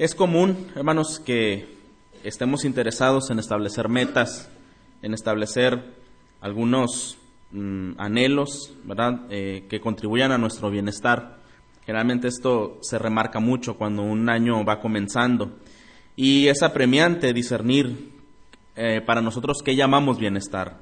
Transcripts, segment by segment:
Es común, hermanos, que estemos interesados en establecer metas, en establecer algunos mm, anhelos, ¿verdad?, eh, que contribuyan a nuestro bienestar. Generalmente esto se remarca mucho cuando un año va comenzando. Y es apremiante discernir eh, para nosotros qué llamamos bienestar.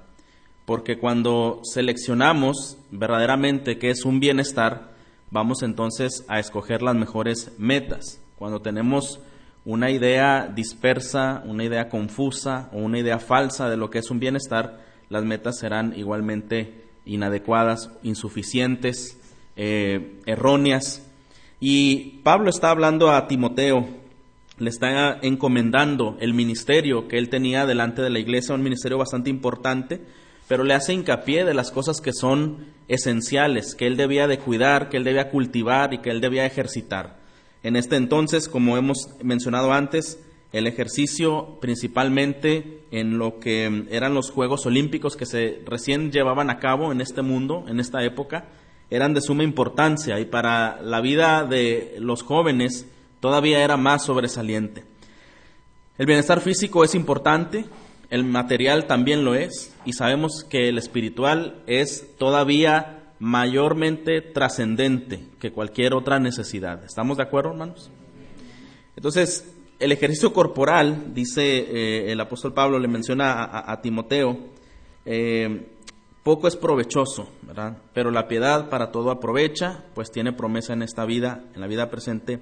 Porque cuando seleccionamos verdaderamente qué es un bienestar, vamos entonces a escoger las mejores metas. Cuando tenemos una idea dispersa, una idea confusa o una idea falsa de lo que es un bienestar, las metas serán igualmente inadecuadas, insuficientes, eh, erróneas. Y Pablo está hablando a Timoteo, le está encomendando el ministerio que él tenía delante de la iglesia, un ministerio bastante importante, pero le hace hincapié de las cosas que son esenciales, que él debía de cuidar, que él debía cultivar y que él debía ejercitar. En este entonces, como hemos mencionado antes, el ejercicio principalmente en lo que eran los Juegos Olímpicos que se recién llevaban a cabo en este mundo, en esta época, eran de suma importancia y para la vida de los jóvenes todavía era más sobresaliente. El bienestar físico es importante, el material también lo es y sabemos que el espiritual es todavía mayormente trascendente que cualquier otra necesidad. ¿Estamos de acuerdo, hermanos? Entonces, el ejercicio corporal, dice eh, el apóstol Pablo, le menciona a, Timoteo, eh, poco es provechoso, ¿verdad? Pero la piedad para todo aprovecha, pues tiene promesa en esta vida, en la vida presente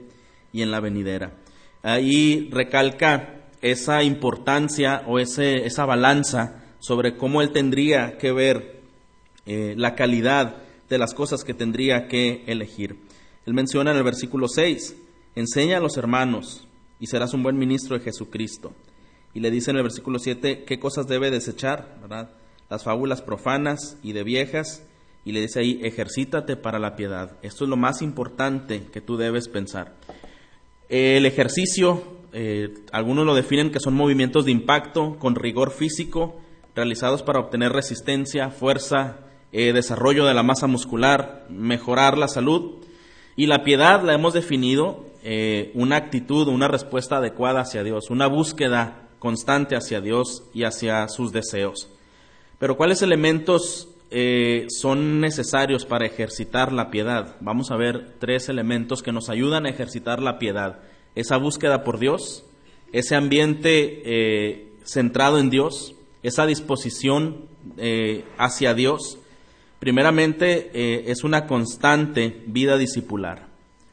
y en la venidera. Ahí recalca esa importancia o ese, esa balanza sobre cómo él tendría que ver eh, la calidad de las cosas que tendría que elegir. Él menciona en el versículo 6, enseña a los hermanos y serás un buen ministro de Jesucristo. Y le dice en el versículo 7 qué cosas debe desechar, ¿verdad? Las fábulas profanas y de viejas. Y le dice ahí, ejercítate para la piedad. Esto es lo más importante que tú debes pensar. El ejercicio, eh, algunos lo definen que son movimientos de impacto con rigor físico realizados para obtener resistencia, fuerza, eh, desarrollo de la masa muscular, mejorar la salud. Y la piedad la hemos definido eh, una actitud, una respuesta adecuada hacia Dios, una búsqueda constante hacia Dios y hacia sus deseos. Pero ¿cuáles elementos eh, son necesarios para ejercitar la piedad? Vamos a ver tres elementos que nos ayudan a ejercitar la piedad. Esa búsqueda por Dios, ese ambiente centrado en Dios, esa disposición hacia Dios Primeramente, eh, es una constante vida discipular,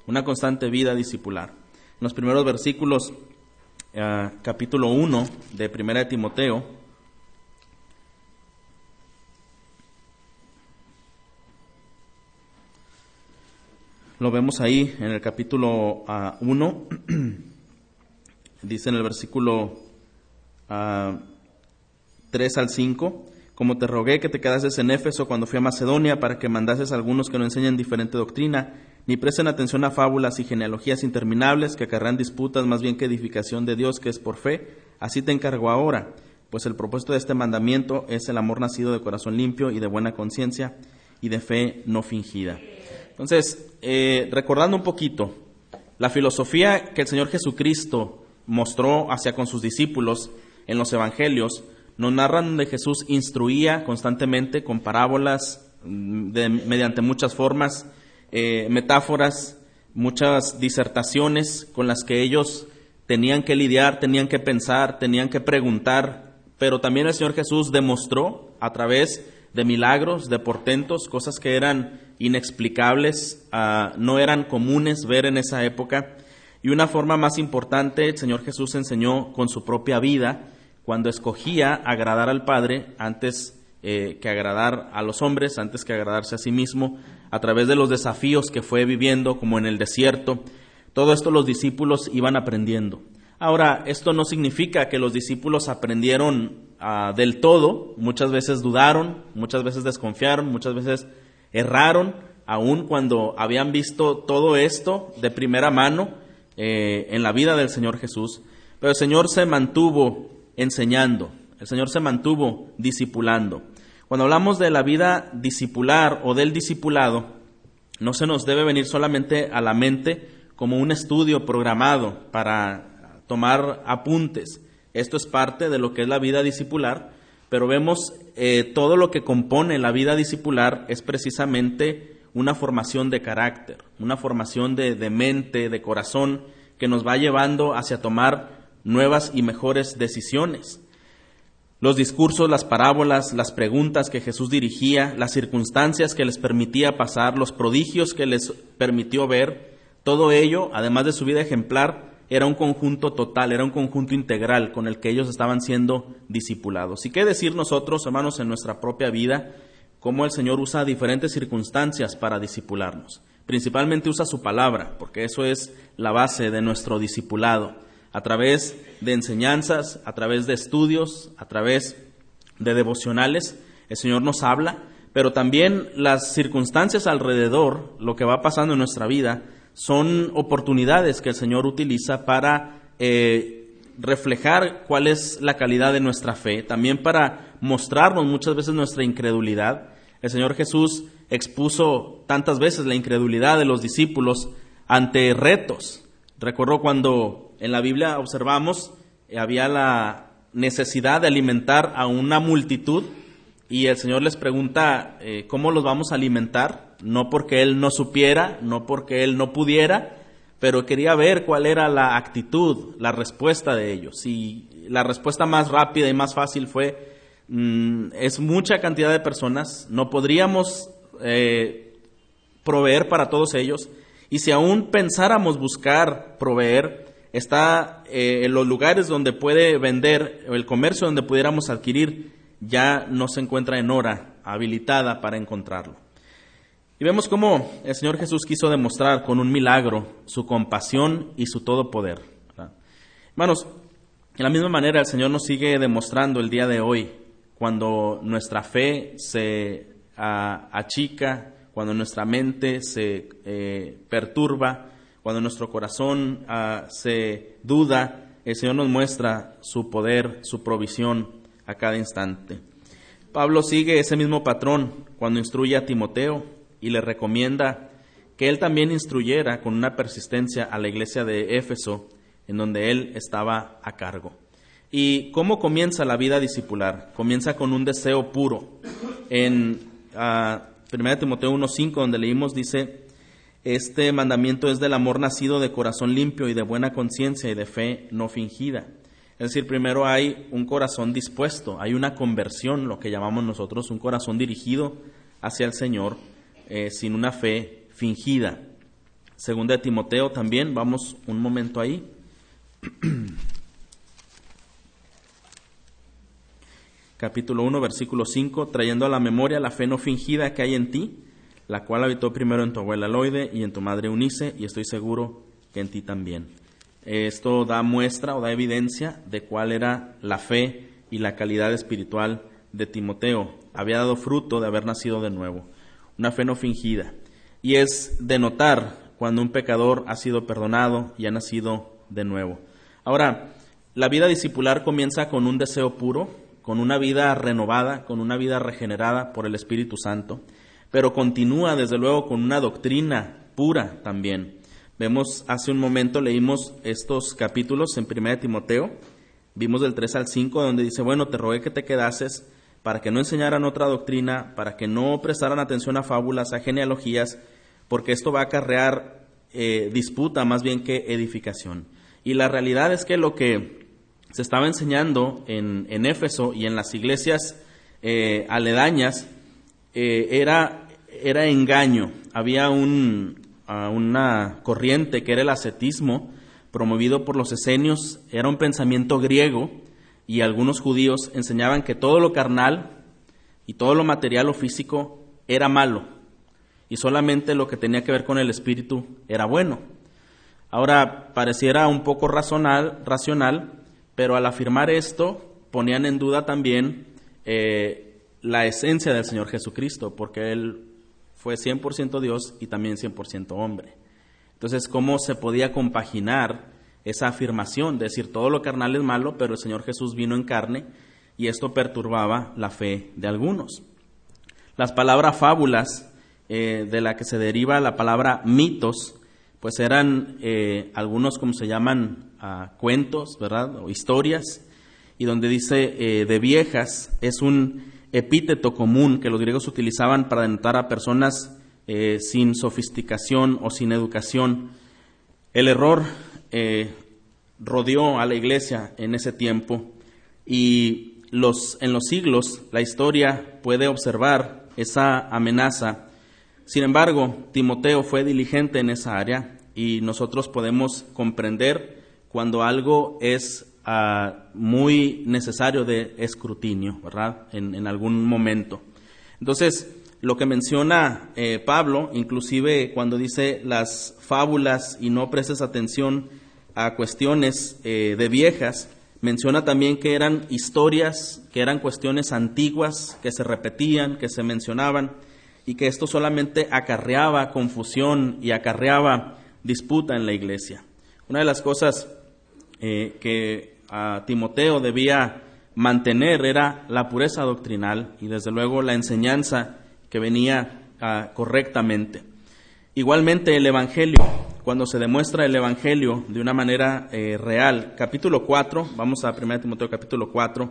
una constante vida discipular. En los primeros versículos, eh, capítulo 1 de Primera de Timoteo, lo vemos ahí en el capítulo 1, ah, dice en el versículo 3 ah, al 5, como te rogué que te quedases en Éfeso cuando fui a Macedonia para que mandases a algunos que no enseñan diferente doctrina, ni presten atención a fábulas y genealogías interminables que acarrean disputas más bien que edificación de Dios que es por fe, así te encargo ahora, pues el propósito de este mandamiento es el amor nacido de corazón limpio y de buena conciencia y de fe no fingida. Entonces, eh, recordando un poquito, la filosofía que el Señor Jesucristo mostró hacia con sus discípulos en los evangelios, nos narran donde Jesús instruía constantemente con parábolas, mm, mediante muchas formas, eh, metáforas, muchas disertaciones con las que ellos tenían que lidiar, tenían que pensar, tenían que preguntar, pero también el Señor Jesús demostró a través de milagros, de portentos, cosas que eran inexplicables, ah, no eran comunes ver en esa época. Y una forma más importante, el Señor Jesús enseñó con su propia vida, cuando escogía agradar al Padre antes eh, que agradar a los hombres, antes que agradarse a sí mismo, a través de los desafíos que fue viviendo, como en el desierto. Todo esto los discípulos iban aprendiendo. Ahora, esto no significa que los discípulos aprendieron ah, del todo, muchas veces dudaron, muchas veces desconfiaron, muchas veces erraron, aun cuando habían visto todo esto de primera mano eh, en la vida del Señor Jesús. Pero el Señor se mantuvo enseñando, el Señor se mantuvo discipulando. Cuando hablamos de la vida discipular o del discipulado, no se nos debe venir solamente a la mente como un estudio programado para tomar apuntes. Esto es parte de lo que es la vida discipular, pero vemos eh, todo lo que compone la vida discipular es precisamente una formación de carácter, una formación de, de mente, de corazón, que nos va llevando hacia tomar nuevas y mejores decisiones. Los discursos, las parábolas, las preguntas que Jesús dirigía, las circunstancias que les permitía pasar, los prodigios que les permitió ver, todo ello, además de su vida ejemplar, era un conjunto total, era un conjunto integral con el que ellos estaban siendo discipulados. ¿Y qué decir nosotros, hermanos, en nuestra propia vida, cómo el Señor usa diferentes circunstancias para discipularnos? Principalmente usa su palabra, porque eso es la base de nuestro discipulado. A través de enseñanzas, a través de estudios, a través de devocionales, el Señor nos habla, pero también las circunstancias alrededor, lo que va pasando en nuestra vida, son oportunidades que el Señor utiliza para eh, reflejar cuál es la calidad de nuestra fe, también para mostrarnos muchas veces nuestra incredulidad. El Señor Jesús expuso tantas veces la incredulidad de los discípulos ante retos. Recuerdo cuando en la Biblia observamos eh, había la necesidad de alimentar a una multitud y el Señor les pregunta eh, cómo los vamos a alimentar, no porque Él no supiera, no porque Él no pudiera, pero quería ver cuál era la actitud, la respuesta de ellos. Y la respuesta más rápida y más fácil fue, mm, es mucha cantidad de personas, no podríamos eh, proveer para todos ellos, y si aún pensáramos buscar proveer, está eh, en los lugares donde puede vender, el comercio donde pudiéramos adquirir, ya no se encuentra en hora habilitada para encontrarlo. Y vemos cómo el Señor Jesús quiso demostrar con un milagro su compasión y su todo poder. Hermanos, de la misma manera el Señor nos sigue demostrando el día de hoy, cuando nuestra fe se achica, cuando nuestra mente se eh, perturba, cuando nuestro corazón ah, se duda, el Señor nos muestra su poder, su provisión, a cada instante. Pablo sigue ese mismo patrón cuando instruye a Timoteo y le recomienda que él también instruyera con una persistencia a la iglesia de Éfeso, en donde él estaba a cargo. ¿Y cómo comienza la vida discipular? Comienza con un deseo puro. En 1 ah, Timoteo 1.5, donde leímos, dice, este mandamiento es del amor nacido de corazón limpio y de buena conciencia y de fe no fingida. Es decir, primero hay un corazón dispuesto, hay una conversión, lo que llamamos nosotros un corazón dirigido hacia el Señor, eh, sin una fe fingida. Segunda de Timoteo también, vamos un momento ahí. Capítulo 1, versículo 5, trayendo a la memoria la fe no fingida que hay en ti, la cual habitó primero en tu abuela Loide y en tu madre Unice, y estoy seguro que en ti también. Esto da muestra o da evidencia de cuál era la fe y la calidad espiritual de Timoteo. Había dado fruto de haber nacido de nuevo, una fe no fingida. Y es de notar cuando un pecador ha sido perdonado y ha nacido de nuevo. Ahora, la vida discipular comienza con un deseo puro, con una vida renovada, con una vida regenerada por el Espíritu Santo, pero continúa desde luego con una doctrina pura también. Vemos, hace un momento leímos estos capítulos en 1 Timoteo, vimos del 3 al 5, donde dice, bueno, te rogué que te quedases para que no enseñaran otra doctrina, para que no prestaran atención a fábulas, a genealogías, porque esto va a acarrear eh, disputa más bien que edificación. Y la realidad es que lo que se estaba enseñando en, en Éfeso y en las iglesias eh, aledañas eh, era, era engaño. Había un, una corriente que era el ascetismo, promovido por los esenios, era un pensamiento griego y algunos judíos enseñaban que todo lo carnal y todo lo material o físico era malo y solamente lo que tenía que ver con el espíritu era bueno. Ahora pareciera un poco racional, racional pero al afirmar esto ponían en duda también eh, la esencia del Señor Jesucristo, porque Él fue 100% Dios y también 100% hombre. Entonces, ¿cómo se podía compaginar esa afirmación? De decir, todo lo carnal es malo, pero el Señor Jesús vino en carne y esto perturbaba la fe de algunos. Las palabras fábulas, eh, de la que se deriva la palabra mitos, pues eran eh, algunos como se llaman ah, cuentos, ¿verdad? O historias, y donde dice eh, de viejas es un epíteto común que los griegos utilizaban para denotar a personas eh, sin sofisticación o sin educación. El error rodeó a la iglesia en ese tiempo y los, en los siglos la historia puede observar esa amenaza. Sin embargo, Timoteo fue diligente en esa área y nosotros podemos comprender cuando algo es ah, muy necesario de escrutinio, ¿verdad? En, algún momento. Entonces, lo que menciona eh, Pablo, inclusive cuando dice las fábulas y no prestes atención a cuestiones eh, de viejas, menciona también que eran historias, que eran cuestiones antiguas, que se repetían, que se mencionaban, y que esto solamente acarreaba confusión y acarreaba disputa en la iglesia. Una de las cosas eh, que a Timoteo debía mantener era la pureza doctrinal y desde luego la enseñanza que venía ah, correctamente. Igualmente el Evangelio, cuando se demuestra el Evangelio de una manera eh, real, capítulo 4, vamos a 1 Timoteo capítulo 4,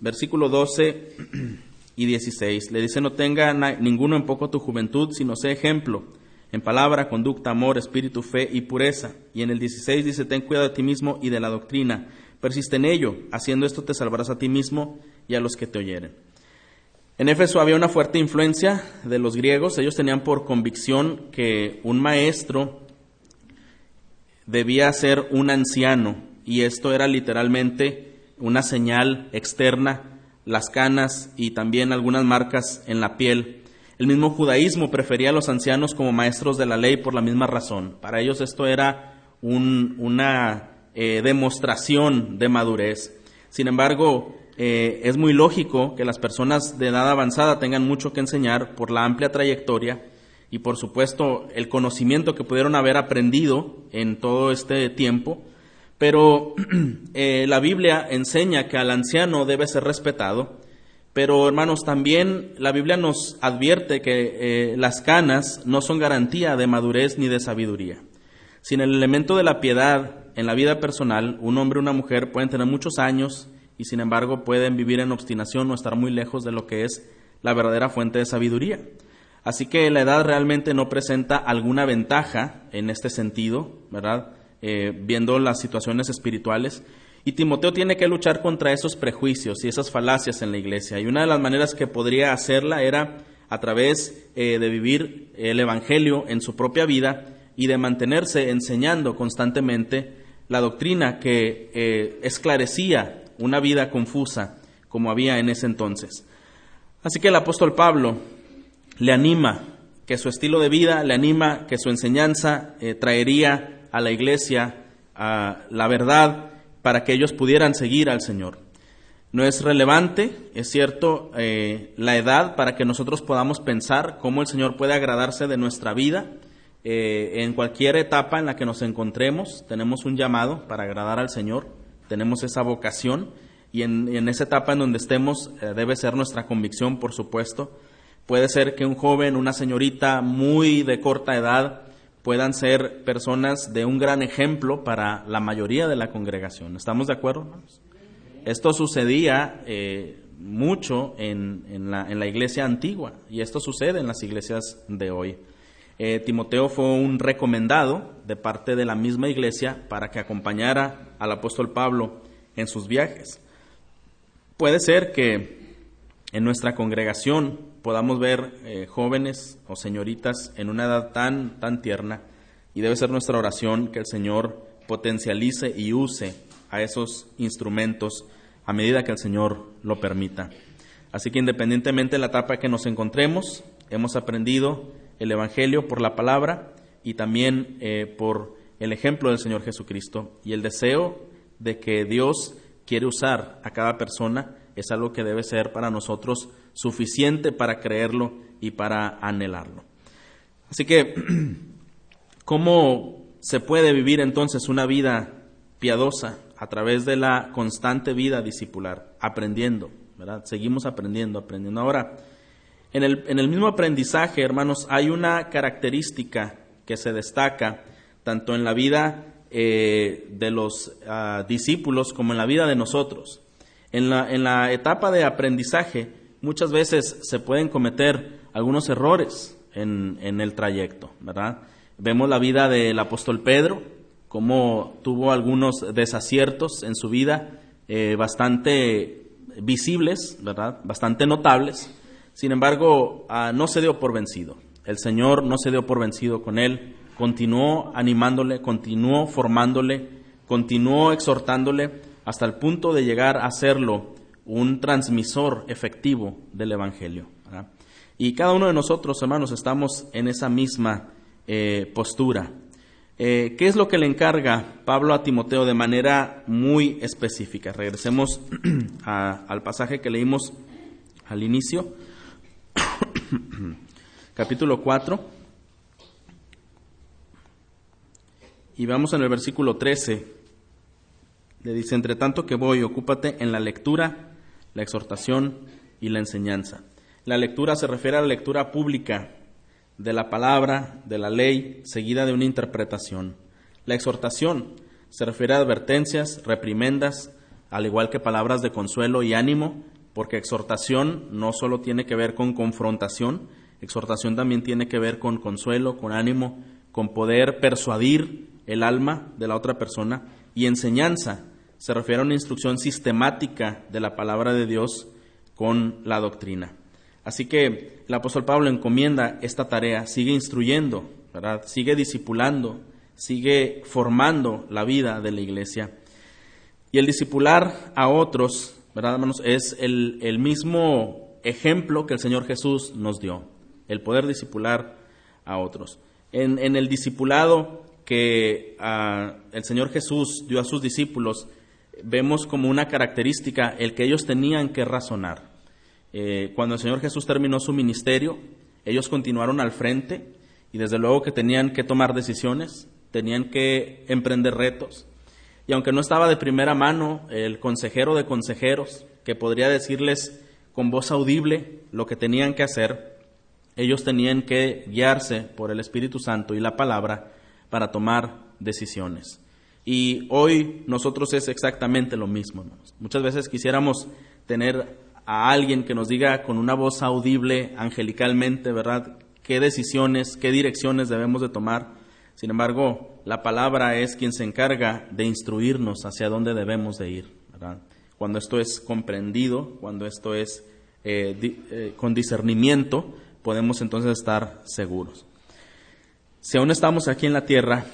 versículo 12 y 16, le dice, no tenga ninguno en poco tu juventud, sino sé ejemplo en palabra, conducta, amor, espíritu, fe y pureza. Y en el 16 dice, ten cuidado de ti mismo y de la doctrina, persiste en ello, haciendo esto te salvarás a ti mismo y a los que te oyeren. En Éfeso había una fuerte influencia de los griegos, ellos tenían por convicción que un maestro debía ser un anciano. Y esto era literalmente una señal externa, las canas y también algunas marcas en la piel el mismo judaísmo prefería a los ancianos como maestros de la ley por la misma razón. Para ellos esto era una eh, demostración de madurez. Sin embargo, eh, es muy lógico que las personas de edad avanzada tengan mucho que enseñar por la amplia trayectoria y por supuesto el conocimiento que pudieron haber aprendido en todo este tiempo. Pero eh, la Biblia enseña que al anciano debe ser respetado pero hermanos, también la Biblia nos advierte que eh, las canas no son garantía de madurez ni de sabiduría. Sin el elemento de la piedad en la vida personal, un hombre o una mujer pueden tener muchos años y sin embargo pueden vivir en obstinación o estar muy lejos de lo que es la verdadera fuente de sabiduría. Así que la edad realmente no presenta alguna ventaja en este sentido, ¿verdad? Eh, viendo las situaciones espirituales, y Timoteo tiene que luchar contra esos prejuicios y esas falacias en la iglesia. Y una de las maneras que podría hacerla era a través eh, de vivir el Evangelio en su propia vida y de mantenerse enseñando constantemente la doctrina que eh, esclarecía una vida confusa como había en ese entonces. Así que el apóstol Pablo le anima que su estilo de vida, le anima que su enseñanza eh, traería a la iglesia a la verdad para que ellos pudieran seguir al Señor. No es relevante, es cierto, eh, la edad para que nosotros podamos pensar cómo el Señor puede agradarse de nuestra vida. Eh, en cualquier etapa en la que nos encontremos, tenemos un llamado para agradar al Señor, tenemos esa vocación y en, esa etapa en donde estemos eh, debe ser nuestra convicción, por supuesto. Puede ser que un joven, una señorita muy de corta edad, puedan ser personas de un gran ejemplo para la mayoría de la congregación. ¿Estamos de acuerdo? Esto sucedía eh, mucho en, la, iglesia antigua y esto sucede en las iglesias de hoy. Eh, Timoteo fue un recomendado de parte de la misma iglesia para que acompañara al apóstol Pablo en sus viajes. Puede ser que en nuestra congregación podamos ver eh, jóvenes o señoritas en una edad tan, tan tierna y debe ser nuestra oración que el Señor potencialice y use a esos instrumentos a medida que el Señor lo permita. Así que independientemente de la etapa que nos encontremos, hemos aprendido el Evangelio por la palabra y también eh, por el ejemplo del Señor Jesucristo y el deseo de que Dios quiere usar a cada persona es algo que debe ser para nosotros suficiente para creerlo y para anhelarlo. Así que, ¿cómo se puede vivir entonces una vida piadosa a través de la constante vida discipular, aprendiendo, ¿verdad? Seguimos aprendiendo, aprendiendo. Ahora, En el, en el mismo aprendizaje, hermanos, hay una característica que se destaca tanto en la vida eh, de los ah, discípulos como en la vida de nosotros. En la, en la etapa de aprendizaje muchas veces se pueden cometer algunos errores en, en el trayecto, ¿verdad? Vemos la vida del apóstol Pedro, cómo tuvo algunos desaciertos en su vida eh, bastante visibles, ¿verdad? Bastante notables. Sin embargo, ah, no se dio por vencido. El Señor no se dio por vencido con él, continuó animándole, continuó formándole, continuó exhortándole hasta el punto de llegar a serlo un transmisor efectivo del Evangelio. Y cada uno de nosotros, hermanos, estamos en esa misma eh, postura. Eh, ¿Qué es lo que le encarga Pablo a Timoteo de manera muy específica? Regresemos al pasaje que leímos al inicio, capítulo 4, y vamos en el versículo 13. Le dice, entre tanto que voy, ocúpate en la lectura, la exhortación y la enseñanza. La lectura se refiere a la lectura pública, de la palabra, de la ley, seguida de una interpretación. La exhortación se refiere a advertencias, reprimendas, al igual que palabras de consuelo y ánimo, porque exhortación no solo tiene que ver con confrontación, exhortación también tiene que ver con consuelo, con ánimo, con poder persuadir el alma de la otra persona, y enseñanza se refiere a una instrucción sistemática de la palabra de Dios con la doctrina. Así que el apóstol Pablo encomienda esta tarea, sigue instruyendo, ¿verdad? sigue discipulando, sigue formando la vida de la iglesia. Y el discipular a otros, ¿verdad, hermanos? Es el, mismo ejemplo que el Señor Jesús nos dio, el poder discipular a otros. En, el discipulado que ah, el Señor Jesús dio a sus discípulos, vemos como una característica el que ellos tenían que razonar. Eh, cuando el Señor Jesús terminó su ministerio, ellos continuaron al frente y desde luego que tenían que tomar decisiones, tenían que emprender retos. Y aunque no estaba de primera mano el consejero de consejeros, que podría decirles con voz audible lo que tenían que hacer, ellos tenían que guiarse por el Espíritu Santo y la palabra para tomar decisiones. Y hoy nosotros es exactamente lo mismo. Muchas veces quisiéramos tener a alguien que nos diga con una voz audible, angelicalmente, ¿verdad? ¿Qué decisiones, qué direcciones debemos de tomar? Sin embargo, la palabra es quien se encarga de instruirnos hacia dónde debemos de ir, ¿verdad? Cuando esto es comprendido, cuando esto es eh, eh, con discernimiento, podemos entonces estar seguros. Si aún estamos aquí en la tierra,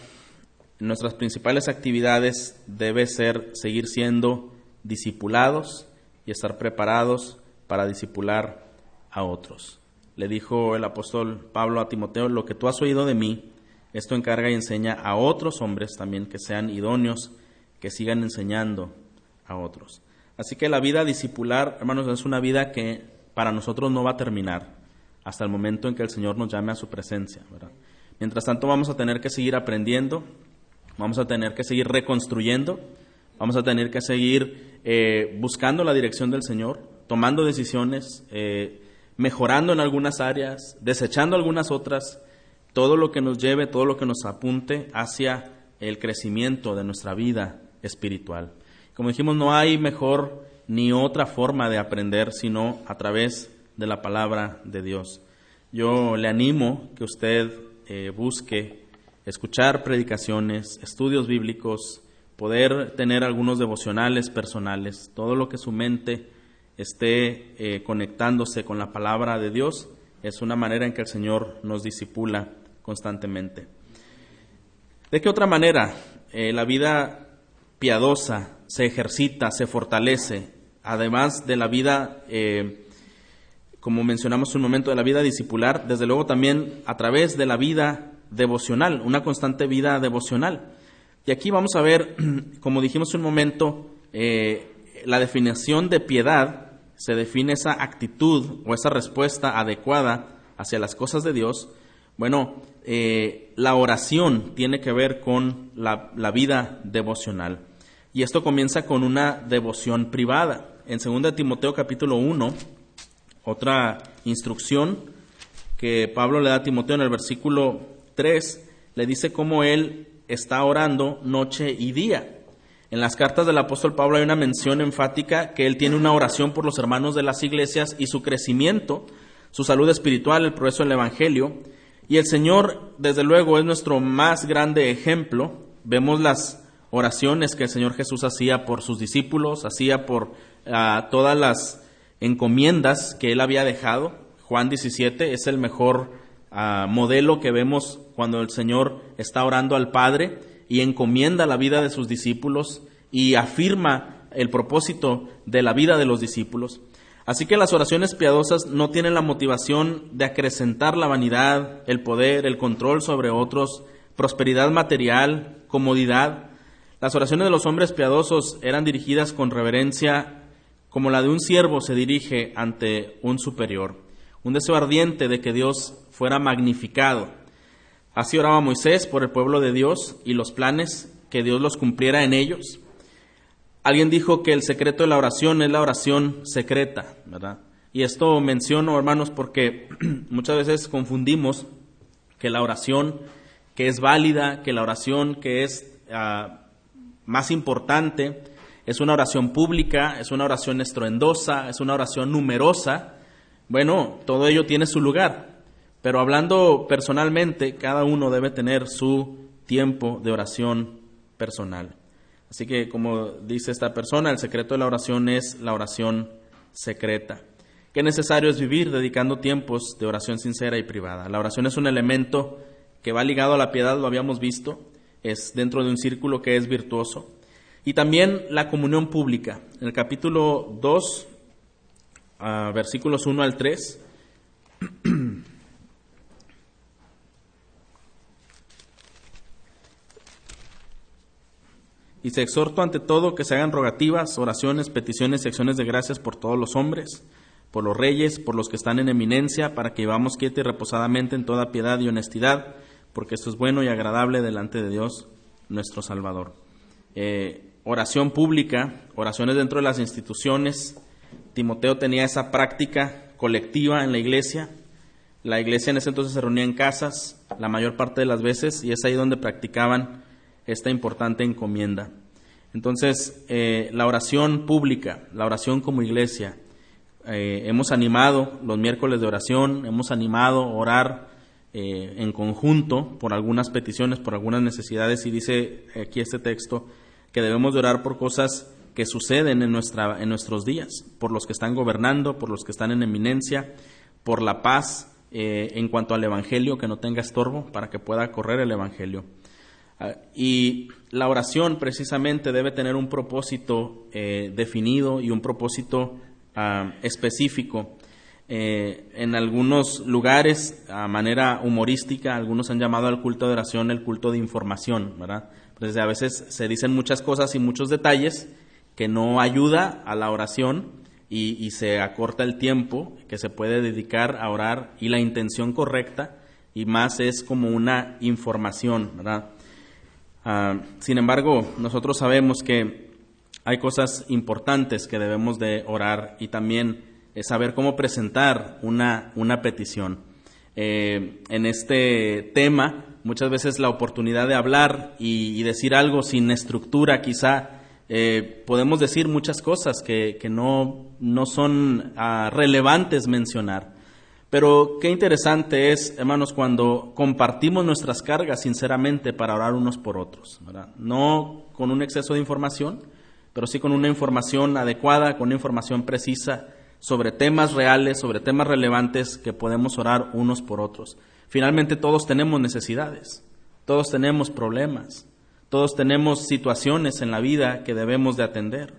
nuestras principales actividades debe ser seguir siendo discipulados, y estar preparados para disipular a otros. Le dijo el apóstol Pablo a Timoteo, lo que tú has oído de mí, esto encarga y enseña a otros hombres también que sean idóneos, que sigan enseñando a otros. Así que la vida discipular, hermanos, es una vida que para nosotros no va a terminar hasta el momento en que el Señor nos llame a su presencia. Mientras tanto vamos a tener que seguir aprendiendo, vamos a tener que seguir reconstruyendo, vamos a tener que seguir eh, buscando la dirección del Señor, tomando decisiones, eh, mejorando en algunas áreas, desechando algunas otras, todo lo que nos lleve, todo lo que nos apunte hacia el crecimiento de nuestra vida espiritual. Como dijimos, no hay mejor ni otra forma de aprender sino a través de la palabra de Dios. Yo le animo que usted eh, busque escuchar predicaciones, estudios bíblicos, poder tener algunos devocionales personales, todo lo que su mente esté eh, conectándose con la palabra de Dios, es una manera en que el Señor nos disipula constantemente. ¿De qué otra manera eh, la vida piadosa se ejercita, se fortalece, además de la vida, eh, como mencionamos un momento, de la vida discipular, desde luego también a través de la vida devocional, una constante vida devocional. Y aquí vamos a ver, como dijimos un momento, eh, la definición de piedad se define esa actitud o esa respuesta adecuada hacia las cosas de Dios. Bueno, eh, la oración tiene que ver con la, la, vida devocional. Y esto comienza con una devoción privada. En 2 Timoteo capítulo 1, Otra instrucción que Pablo le da a Timoteo en el versículo 3 le dice cómo él está orando noche y día. En las cartas del apóstol Pablo hay una mención enfática que él tiene una oración por los hermanos de las iglesias y su crecimiento, su salud espiritual, el progreso del Evangelio. Y el Señor, desde luego, es nuestro más grande ejemplo. Vemos las oraciones que el Señor Jesús hacía por sus discípulos, hacía por ah, todas las encomiendas que él había dejado. Juan 17 es el mejor modelo que vemos cuando el Señor está orando al Padre y encomienda la vida de sus discípulos y afirma el propósito de la vida de los discípulos. Así que las oraciones piadosas no tienen la motivación de acrecentar la vanidad, el poder, el control sobre otros, prosperidad material, comodidad. Las oraciones de los hombres piadosos eran dirigidas con reverencia como la de un siervo se dirige ante un superior, un deseo ardiente de que Dios fuera magnificado. Así oraba Moisés por el pueblo de Dios y los planes que Dios los cumpliera en ellos. Alguien dijo que el secreto de la oración es la oración secreta, ¿verdad? Y esto menciono, hermanos, porque muchas veces confundimos que la oración que es válida, que la oración que es ah, más importante, es una oración pública, es una oración estruendosa, es una oración numerosa. Bueno, todo ello tiene su lugar, pero hablando personalmente, cada uno debe tener su tiempo de oración personal. Así que, como dice esta persona, el secreto de la oración es la oración secreta. Qué necesario es vivir dedicando tiempos de oración sincera y privada. La oración es un elemento que va ligado a la piedad, lo habíamos visto, es dentro de un círculo que es virtuoso. Y también la comunión pública. En el capítulo 2, versículos 1 al 3, Y se exhorto ante todo que se hagan rogativas, oraciones, peticiones y acciones de gracias por todos los hombres, por los reyes, por los que están en eminencia, para que vivamos quieta y reposadamente en toda piedad y honestidad, porque esto es bueno y agradable delante de Dios, nuestro Salvador. Eh, oración pública, oraciones dentro de las instituciones. Timoteo tenía esa práctica colectiva en la iglesia. La iglesia en ese entonces se reunía en casas la mayor parte de las veces y es ahí donde practicaban esta importante encomienda. Entonces, eh, la oración pública, la oración como iglesia, eh, hemos animado los miércoles de oración, hemos animado a orar eh, en conjunto por algunas peticiones, por algunas necesidades, y dice aquí este texto que debemos de orar por cosas que suceden en, nuestra, en nuestros días, por los que están gobernando, por los que están en eminencia, por la paz en cuanto al Evangelio, que no tenga estorbo para que pueda correr el Evangelio. Ah, y la oración precisamente debe tener un propósito eh, definido y un propósito ah, específico. Eh, en algunos lugares, a manera humorística, algunos han llamado al culto de oración el culto de información, ¿verdad? Pues a veces se dicen muchas cosas y muchos detalles que no ayuda a la oración y, y se acorta el tiempo que se puede dedicar a orar y la intención correcta y más es como una información, ¿verdad? Ah, sin embargo, nosotros sabemos que hay cosas importantes que debemos de orar y también saber cómo presentar una, una petición. Eh, en este tema, muchas veces la oportunidad de hablar y, decir algo sin estructura, quizá eh, podemos decir muchas cosas que, no, no son ah, relevantes mencionar. Pero qué interesante es, hermanos, cuando compartimos nuestras cargas sinceramente para orar unos por otros, No con un exceso de información, pero sí con una información adecuada, con una información precisa sobre temas reales, sobre temas relevantes que podemos orar unos por otros. Finalmente todos tenemos necesidades, todos tenemos problemas, todos tenemos situaciones en la vida que debemos de atender.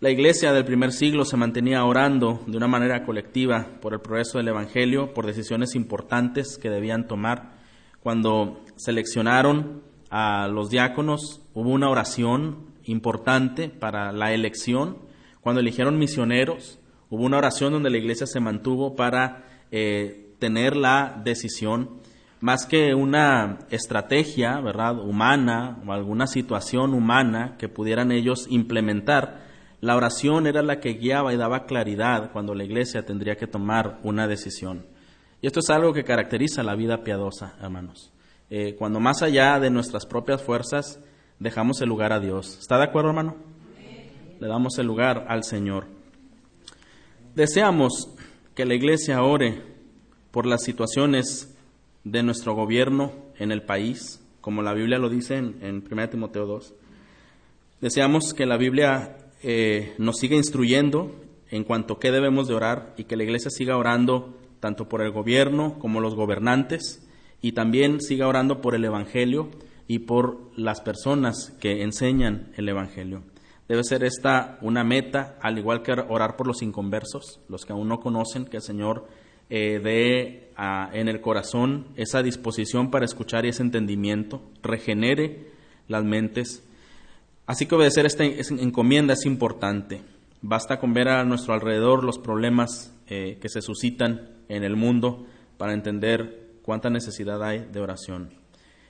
La iglesia del primer siglo se mantenía orando de una manera colectiva por el progreso del Evangelio, por decisiones importantes que debían tomar. Cuando seleccionaron a los diáconos, hubo una oración importante para la elección. Cuando eligieron misioneros, hubo una oración donde la iglesia se mantuvo para eh, tener la decisión. Más que una estrategia, ¿verdad?, humana o alguna situación humana que pudieran ellos implementar, La oración era la que guiaba y daba claridad cuando la iglesia tendría que tomar una decisión. Y esto es algo que caracteriza la vida piadosa, hermanos. Eh, cuando más allá de nuestras propias fuerzas dejamos el lugar a Dios. ¿Está de acuerdo, hermano? Le damos el lugar al Señor. Deseamos que la iglesia ore por las situaciones de nuestro gobierno en el país, como la Biblia lo dice en, en 1 Timoteo 2. Deseamos que la Biblia eh, nos siga instruyendo en cuanto a qué debemos de orar y que la iglesia siga orando tanto por el gobierno como los gobernantes y también siga orando por el Evangelio y por las personas que enseñan el Evangelio. Debe ser esta una meta, al igual que orar por los inconversos, los que aún no conocen, que el Señor eh, dé en el corazón esa disposición para escuchar y ese entendimiento, regenere las mentes Así que obedecer esta encomienda es importante. Basta con ver a nuestro alrededor los problemas eh, que se suscitan en el mundo para entender cuánta necesidad hay de oración.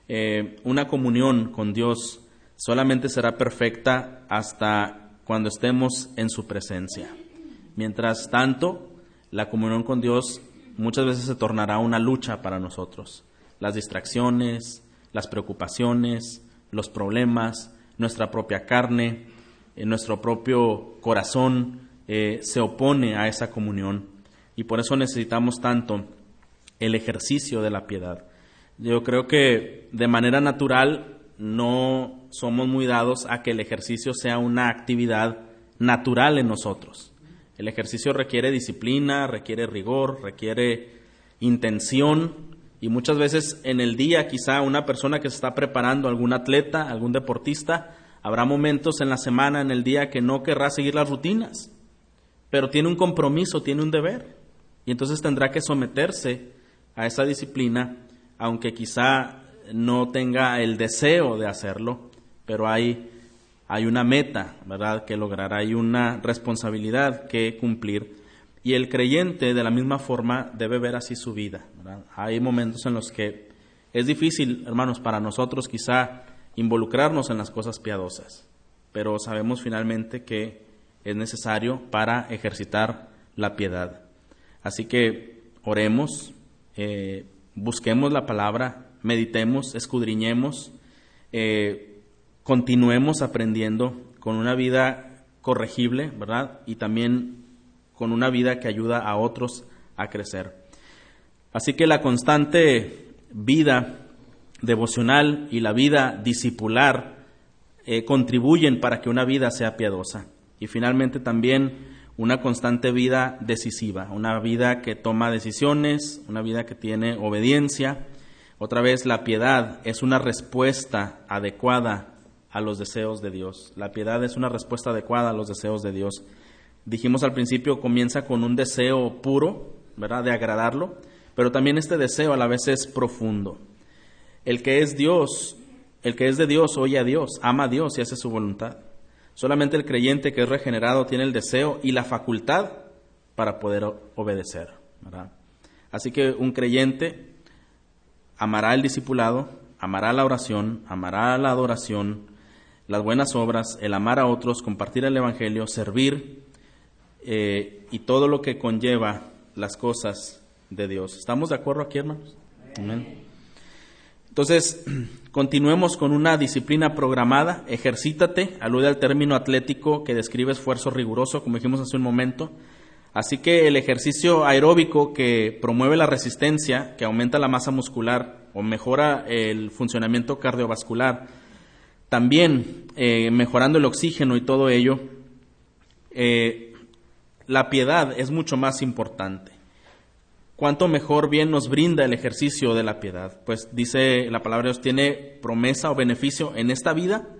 Eh, una comunión con Dios solamente será perfecta hasta cuando estemos en su presencia. Mientras tanto, la comunión con Dios muchas veces se tornará una lucha para nosotros. Las distracciones, las preocupaciones, los problemas, nuestra propia carne, en nuestro propio corazón eh, se opone a esa comunión y por eso necesitamos tanto el ejercicio de la piedad. Yo creo que de manera natural no somos muy dados a que el ejercicio sea una actividad natural en nosotros. El ejercicio requiere disciplina, requiere rigor, requiere intención y muchas veces en el día quizá una persona que se está preparando, algún atleta, algún deportista, habrá momentos en la semana, en el día que no querrá seguir las rutinas, pero tiene un compromiso, tiene un deber. Y entonces tendrá que someterse a esa disciplina, aunque quizá no tenga el deseo de hacerlo, pero hay, hay una meta, ¿verdad?, que lograr, hay una responsabilidad que cumplir y el creyente, de la misma forma, debe ver así su vida. Hay momentos en los que es difícil, hermanos, para nosotros quizá involucrarnos en las cosas piadosas, pero sabemos finalmente que es necesario para ejercitar la piedad. Así que oremos, eh, busquemos la palabra, meditemos, escudriñemos, eh, continuemos aprendiendo con una vida corregible, ¿verdad? Y también con una vida que ayuda a otros a crecer. Así que la constante vida devocional y la vida discipular eh, contribuyen para que una vida sea piadosa. Y finalmente también una constante vida decisiva, una vida que toma decisiones, una vida que tiene obediencia. Otra vez, la piedad es una respuesta adecuada a los deseos de Dios. La piedad es una respuesta adecuada a los deseos de Dios dijimos al principio, comienza con un deseo puro, ¿verdad? De agradarlo, pero también este deseo a la vez es profundo. El que es Dios, el que es de Dios, oye a Dios, ama a Dios y hace su voluntad. Solamente el creyente que es regenerado tiene el deseo y la facultad para poder obedecer, ¿verdad? Así que un creyente amará el discipulado, amará la oración, amará la adoración, las buenas obras, el amar a otros, compartir el Evangelio, servir, eh, y todo lo que conlleva las cosas de Dios. ¿Estamos de acuerdo aquí, hermanos? Entonces, continuemos con una disciplina programada. Ejercítate, alude al término atlético que describe esfuerzo riguroso, como dijimos hace un momento. Así que el ejercicio aeróbico que promueve la resistencia, que aumenta la masa muscular o mejora el funcionamiento cardiovascular, también eh, mejorando el oxígeno y todo ello, eh, la piedad es mucho más importante. Cuánto mejor bien nos brinda el ejercicio de la piedad. Pues dice la palabra de Dios, tiene promesa o beneficio en esta vida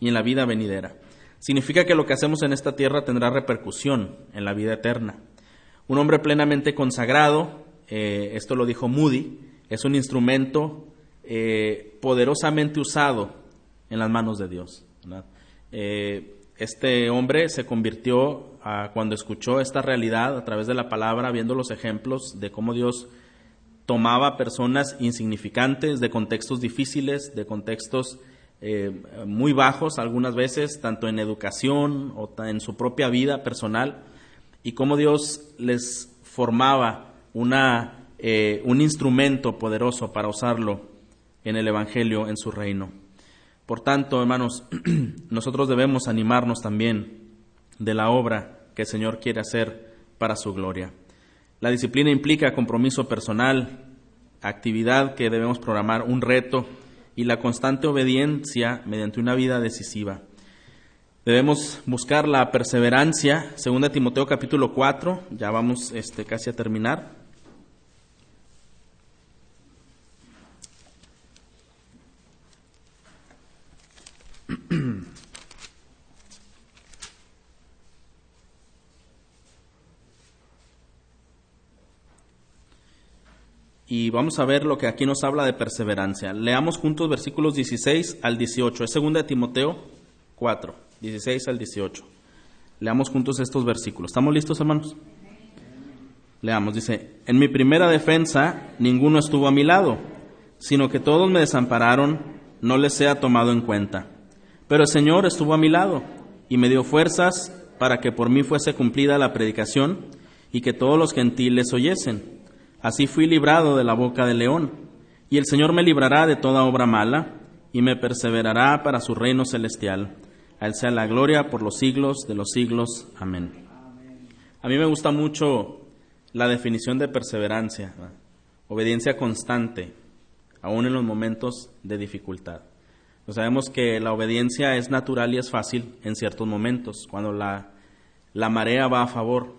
y en la vida venidera. Significa que lo que hacemos en esta tierra tendrá repercusión en la vida eterna. Un hombre plenamente consagrado, eh, esto lo dijo Moody, es un instrumento poderosamente usado en las manos de Dios. Eh, este hombre se convirtió cuando escuchó esta realidad a través de la palabra, viendo los ejemplos de cómo Dios tomaba personas insignificantes, de contextos difíciles, de contextos eh, muy bajos algunas veces, tanto en educación o en su propia vida personal, y cómo Dios les formaba una, eh, un instrumento poderoso para usarlo en el Evangelio, en su reino. Por tanto, hermanos, nosotros debemos animarnos también de la obra que el Señor quiere hacer para su gloria. La disciplina implica compromiso personal, actividad que debemos programar, un reto y la constante obediencia mediante una vida decisiva. Debemos buscar la perseverancia, 2 Timoteo capítulo 4, ya vamos este, casi a terminar. y vamos a ver lo que aquí nos habla de perseverancia. Leamos juntos versículos 16 al 18. Es 2 de Timoteo 4, 16 al 18. Leamos juntos estos versículos. ¿Estamos listos, hermanos? Leamos, dice, en mi primera defensa ninguno estuvo a mi lado, sino que todos me desampararon, no les sea tomado en cuenta. Pero el Señor estuvo a mi lado y me dio fuerzas para que por mí fuese cumplida la predicación y que todos los gentiles oyesen. Así fui librado de la boca del león, y el Señor me librará de toda obra mala, y me perseverará para su reino celestial. A sea la gloria por los siglos de los siglos. Amén. A mí me gusta mucho la definición de perseverancia, obediencia constante, aún en los momentos de dificultad. Pues sabemos que la obediencia es natural y es fácil en ciertos momentos, cuando la, la marea va a favor,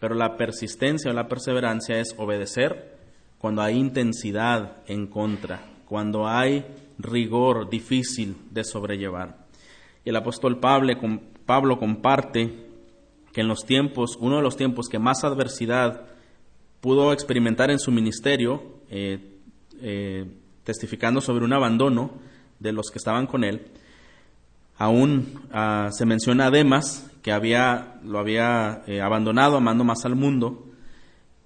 pero la persistencia o la perseverancia es obedecer cuando hay intensidad en contra, cuando hay rigor difícil de sobrellevar. Y el apóstol Pablo, Pablo comparte que en los tiempos, uno de los tiempos que más adversidad pudo experimentar en su ministerio, eh, eh, testificando sobre un abandono de los que estaban con él, aún ah, se menciona además que había, lo había eh, abandonado amando más al mundo,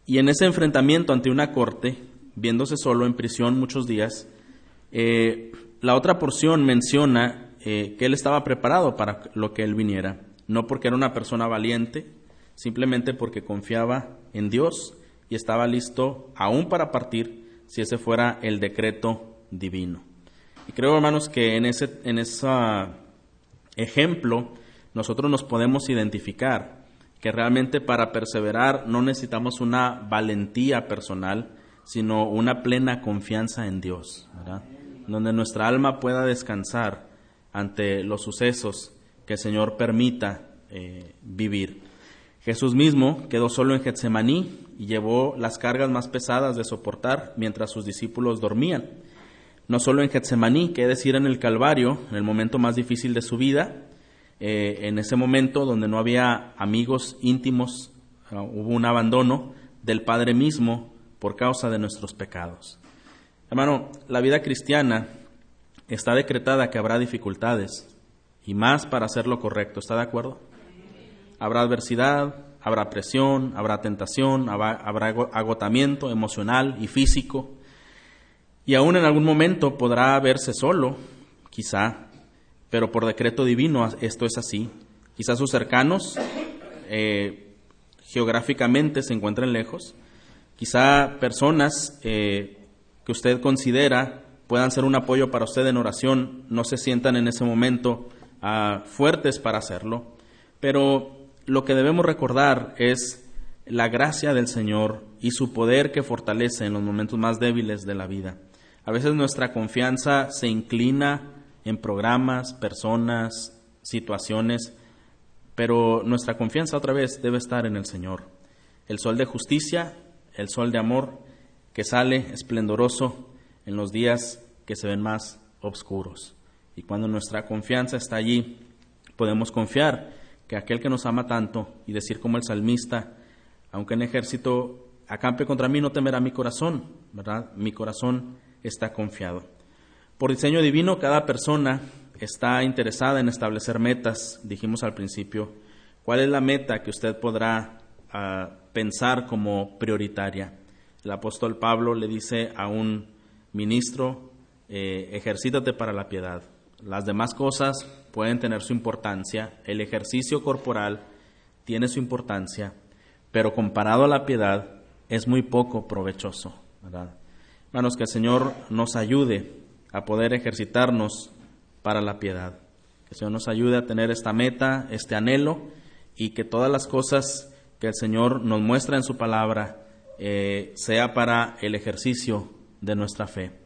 y en ese enfrentamiento ante una corte, viéndose solo en prisión muchos días, eh, la otra porción menciona eh, que él estaba preparado para lo que él viniera, no porque era una persona valiente, simplemente porque confiaba en Dios y estaba listo aún para partir si ese fuera el decreto divino. Y creo, hermanos, que en ese en ejemplo nosotros nos podemos identificar que realmente para perseverar no necesitamos una valentía personal, sino una plena confianza en Dios, donde nuestra alma pueda descansar ante los sucesos que el Señor permita eh, vivir. Jesús mismo quedó solo en Getsemaní y llevó las cargas más pesadas de soportar mientras sus discípulos dormían. No solo en Getsemaní, que decir en el Calvario, en el momento más difícil de su vida, eh, en ese momento donde no había amigos íntimos, ah, hubo un abandono del Padre mismo por causa de nuestros pecados. Hermano, la vida cristiana está decretada que habrá dificultades y más para hacer lo correcto. ¿Está de acuerdo? Habrá adversidad, habrá presión, habrá tentación, habrá agotamiento emocional y físico. Y aún en algún momento podrá verse solo, quizá, pero por decreto divino esto es así. Quizás sus cercanos eh, geográficamente se encuentren lejos, quizá personas eh, que usted considera puedan ser un apoyo para usted en oración, no se sientan en ese momento ah, fuertes para hacerlo, pero lo que debemos recordar es la gracia del Señor y su poder que fortalece en los momentos más débiles de la vida. A veces nuestra confianza se inclina en programas, personas, situaciones, pero nuestra confianza otra vez debe estar en el Señor. El sol de justicia, el sol de amor que sale esplendoroso en los días que se ven más oscuros. Y cuando nuestra confianza está allí, podemos confiar que aquel que nos ama tanto y decir como el salmista, aunque en ejército acampe contra mí, no temerá mi corazón, ¿verdad? Mi corazón está confiado. Por diseño divino, cada persona está interesada en establecer metas, dijimos al principio. ¿Cuál es la meta que usted podrá ah, pensar como prioritaria? El apóstol Pablo le dice a un ministro, eh, ejercítate para la piedad, Las demás cosas pueden tener su importancia, el ejercicio corporal tiene su importancia, pero comparado a la piedad es muy poco provechoso, ¿verdad? Hermanos, que el Señor nos ayude a poder ejercitarnos para la piedad. Que el Señor nos ayude a tener esta meta, este anhelo, y que todas las cosas que el Señor nos muestra en su palabra eh, sea para el ejercicio de nuestra fe.